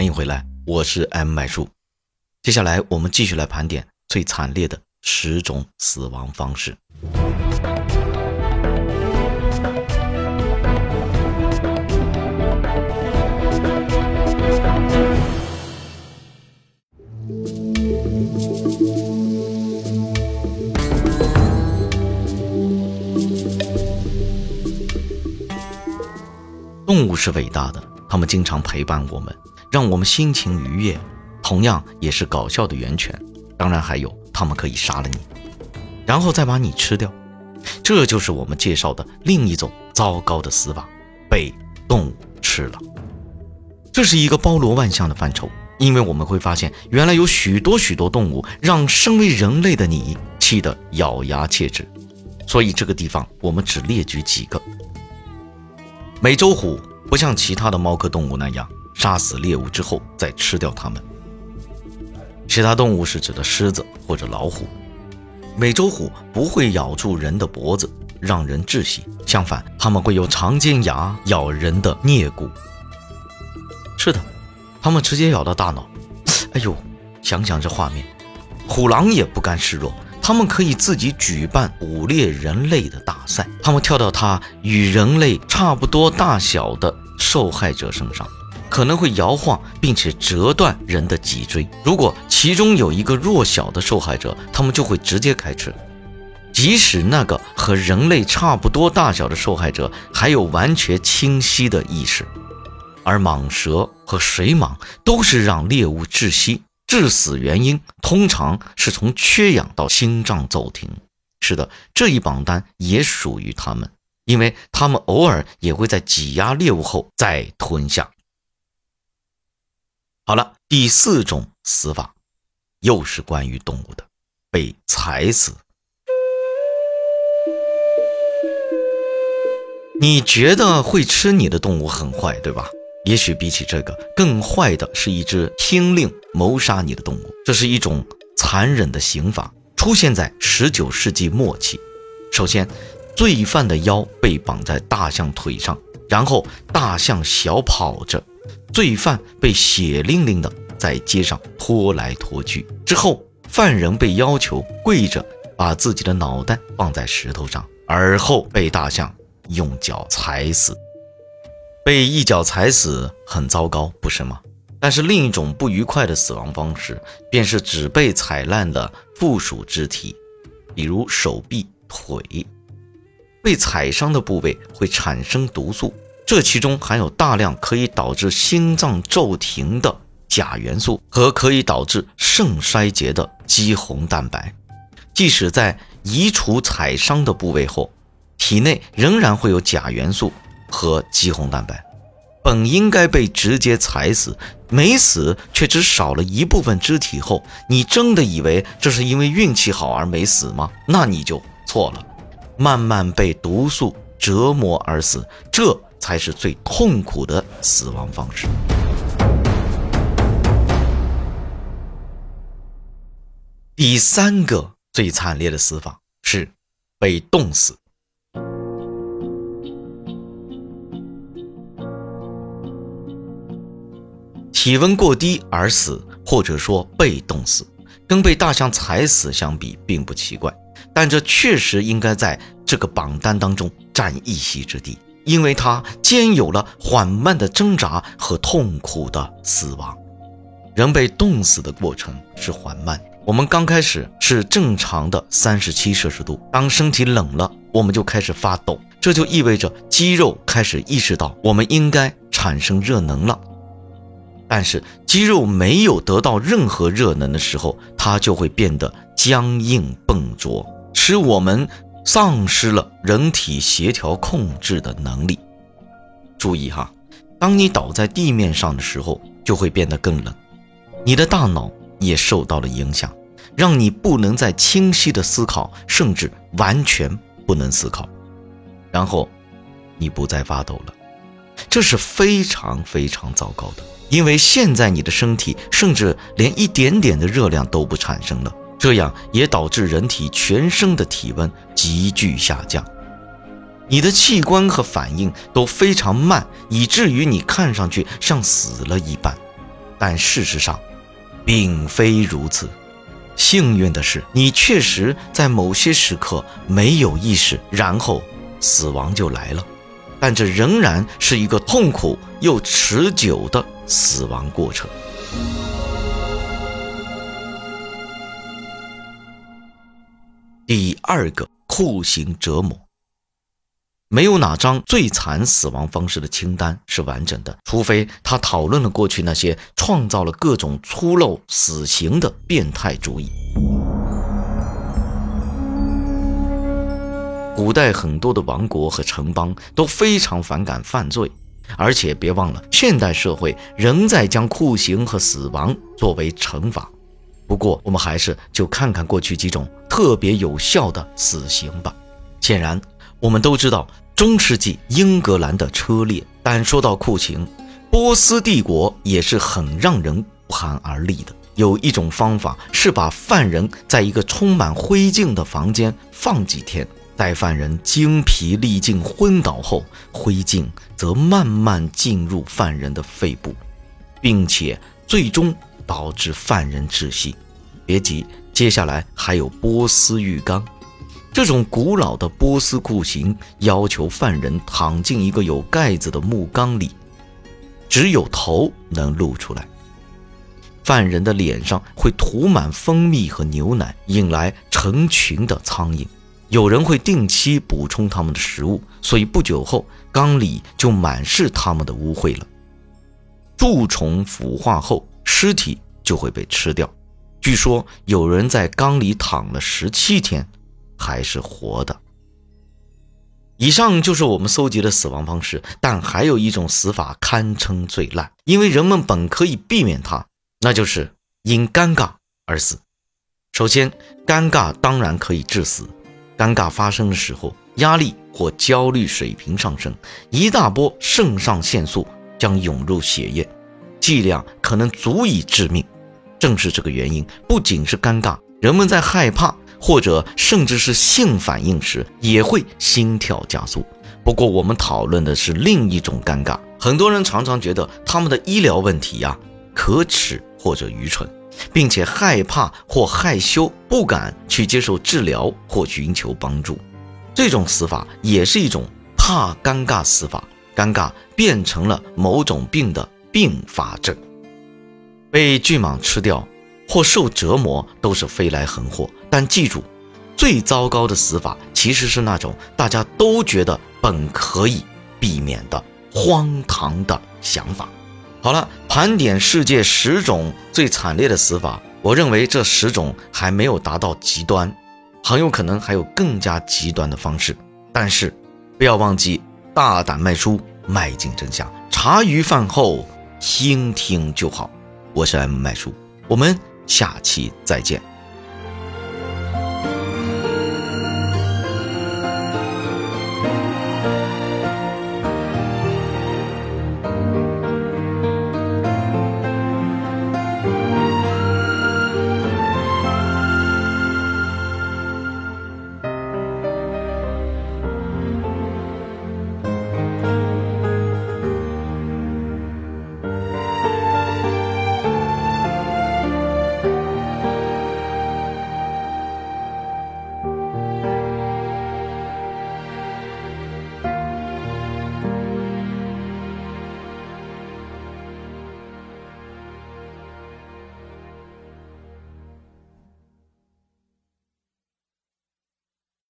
欢迎回来，我是 M 麦叔。接下来我们继续来盘点最惨烈的十种死亡方式。动物是伟大的，它们经常陪伴我们，让我们心情愉悦，同样也是搞笑的源泉。当然还有，它们可以杀了你，然后再把你吃掉。这就是我们介绍的另一种糟糕的死法——被动物吃了。这是一个包罗万象的范畴，因为我们会发现，原来有许多许多动物让身为人类的你气得咬牙切齿。所以这个地方我们只列举几个。美洲虎不像其他的猫科动物那样杀死猎物之后再吃掉它们。其他动物是指的狮子或者老虎。美洲虎不会咬住人的脖子让人窒息，相反，它们会用长尖牙咬人的颞骨。是的，它们直接咬到大脑。哎呦，想想这画面，虎狼也不甘示弱。他们可以自己举办捕猎人类的大赛，他们跳到他与人类差不多大小的受害者身上，可能会摇晃并且折断人的脊椎。如果其中有一个弱小的受害者，他们就会直接开吃。即使那个和人类差不多大小的受害者还有完全清晰的意识，而蟒蛇和水蟒都是让猎物窒息。致死原因通常是从缺氧到心脏骤停。是的，这一榜单也属于他们，因为他们偶尔也会在挤压猎物后再吞下。好了，第四种死法，又是关于动物的，被踩死。你觉得会吃你的动物很坏，对吧？也许比起这个更坏的是一只听令谋杀你的动物，这是一种残忍的刑法，出现在十九世纪末期。首先，罪犯的腰被绑在大象腿上，然后大象小跑着，罪犯被血淋淋的在街上拖来拖去。之后，犯人被要求跪着把自己的脑袋放在石头上，而后被大象用脚踩死。被一脚踩死很糟糕，不是吗？但是另一种不愉快的死亡方式，便是只被踩烂的附属肢体，比如手臂、腿。被踩伤的部位会产生毒素，这其中含有大量可以导致心脏骤停的钾元素和可以导致肾衰竭的肌红蛋白。即使在移除踩伤的部位后，体内仍然会有钾元素。和肌红蛋白，本应该被直接踩死，没死却只少了一部分肢体后，你真的以为这是因为运气好而没死吗？那你就错了，慢慢被毒素折磨而死，这才是最痛苦的死亡方式。第三个最惨烈的死法是被冻死。体温过低而死，或者说被冻死，跟被大象踩死相比并不奇怪，但这确实应该在这个榜单当中占一席之地，因为它兼有了缓慢的挣扎和痛苦的死亡。人被冻死的过程是缓慢，我们刚开始是正常的三十七摄氏度，当身体冷了，我们就开始发抖，这就意味着肌肉开始意识到我们应该产生热能了。但是肌肉没有得到任何热能的时候，它就会变得僵硬笨拙，使我们丧失了人体协调控制的能力。注意哈，当你倒在地面上的时候，就会变得更冷，你的大脑也受到了影响，让你不能再清晰的思考，甚至完全不能思考。然后，你不再发抖了，这是非常非常糟糕的。因为现在你的身体甚至连一点点的热量都不产生了，这样也导致人体全身的体温急剧下降，你的器官和反应都非常慢，以至于你看上去像死了一般。但事实上，并非如此。幸运的是，你确实在某些时刻没有意识，然后死亡就来了。但这仍然是一个痛苦又持久的死亡过程。第二个酷刑折磨，没有哪张最惨死亡方式的清单是完整的，除非他讨论了过去那些创造了各种粗陋死刑的变态主义。古代很多的王国和城邦都非常反感犯罪，而且别忘了，现代社会仍在将酷刑和死亡作为惩罚。不过，我们还是就看看过去几种特别有效的死刑吧。显然，我们都知道中世纪英格兰的车裂，但说到酷刑，波斯帝国也是很让人不寒而栗的。有一种方法是把犯人在一个充满灰烬的房间放几天。待犯人精疲力尽昏倒后，灰烬则慢慢进入犯人的肺部，并且最终导致犯人窒息。别急，接下来还有波斯浴缸。这种古老的波斯酷刑要求犯人躺进一个有盖子的木缸里，只有头能露出来。犯人的脸上会涂满蜂蜜和牛奶，引来成群的苍蝇。有人会定期补充他们的食物，所以不久后缸里就满是他们的污秽了。蛀虫腐化后，尸体就会被吃掉。据说有人在缸里躺了十七天，还是活的。以上就是我们搜集的死亡方式，但还有一种死法堪称最烂，因为人们本可以避免它，那就是因尴尬而死。首先，尴尬当然可以致死。尴尬发生的时候，压力或焦虑水平上升，一大波肾上腺素将涌入血液，剂量可能足以致命。正是这个原因，不仅是尴尬，人们在害怕或者甚至是性反应时，也会心跳加速。不过，我们讨论的是另一种尴尬。很多人常常觉得他们的医疗问题呀，可耻或者愚蠢。并且害怕或害羞，不敢去接受治疗或寻求帮助，这种死法也是一种怕尴尬死法。尴尬变成了某种病的并发症。被巨蟒吃掉或受折磨都是飞来横祸，但记住，最糟糕的死法其实是那种大家都觉得本可以避免的荒唐的想法。好了，盘点世界十种最惨烈的死法，我认为这十种还没有达到极端，很有可能还有更加极端的方式。但是，不要忘记大胆卖出，迈进真相。茶余饭后听听就好。我是 M 麦叔，我们下期再见。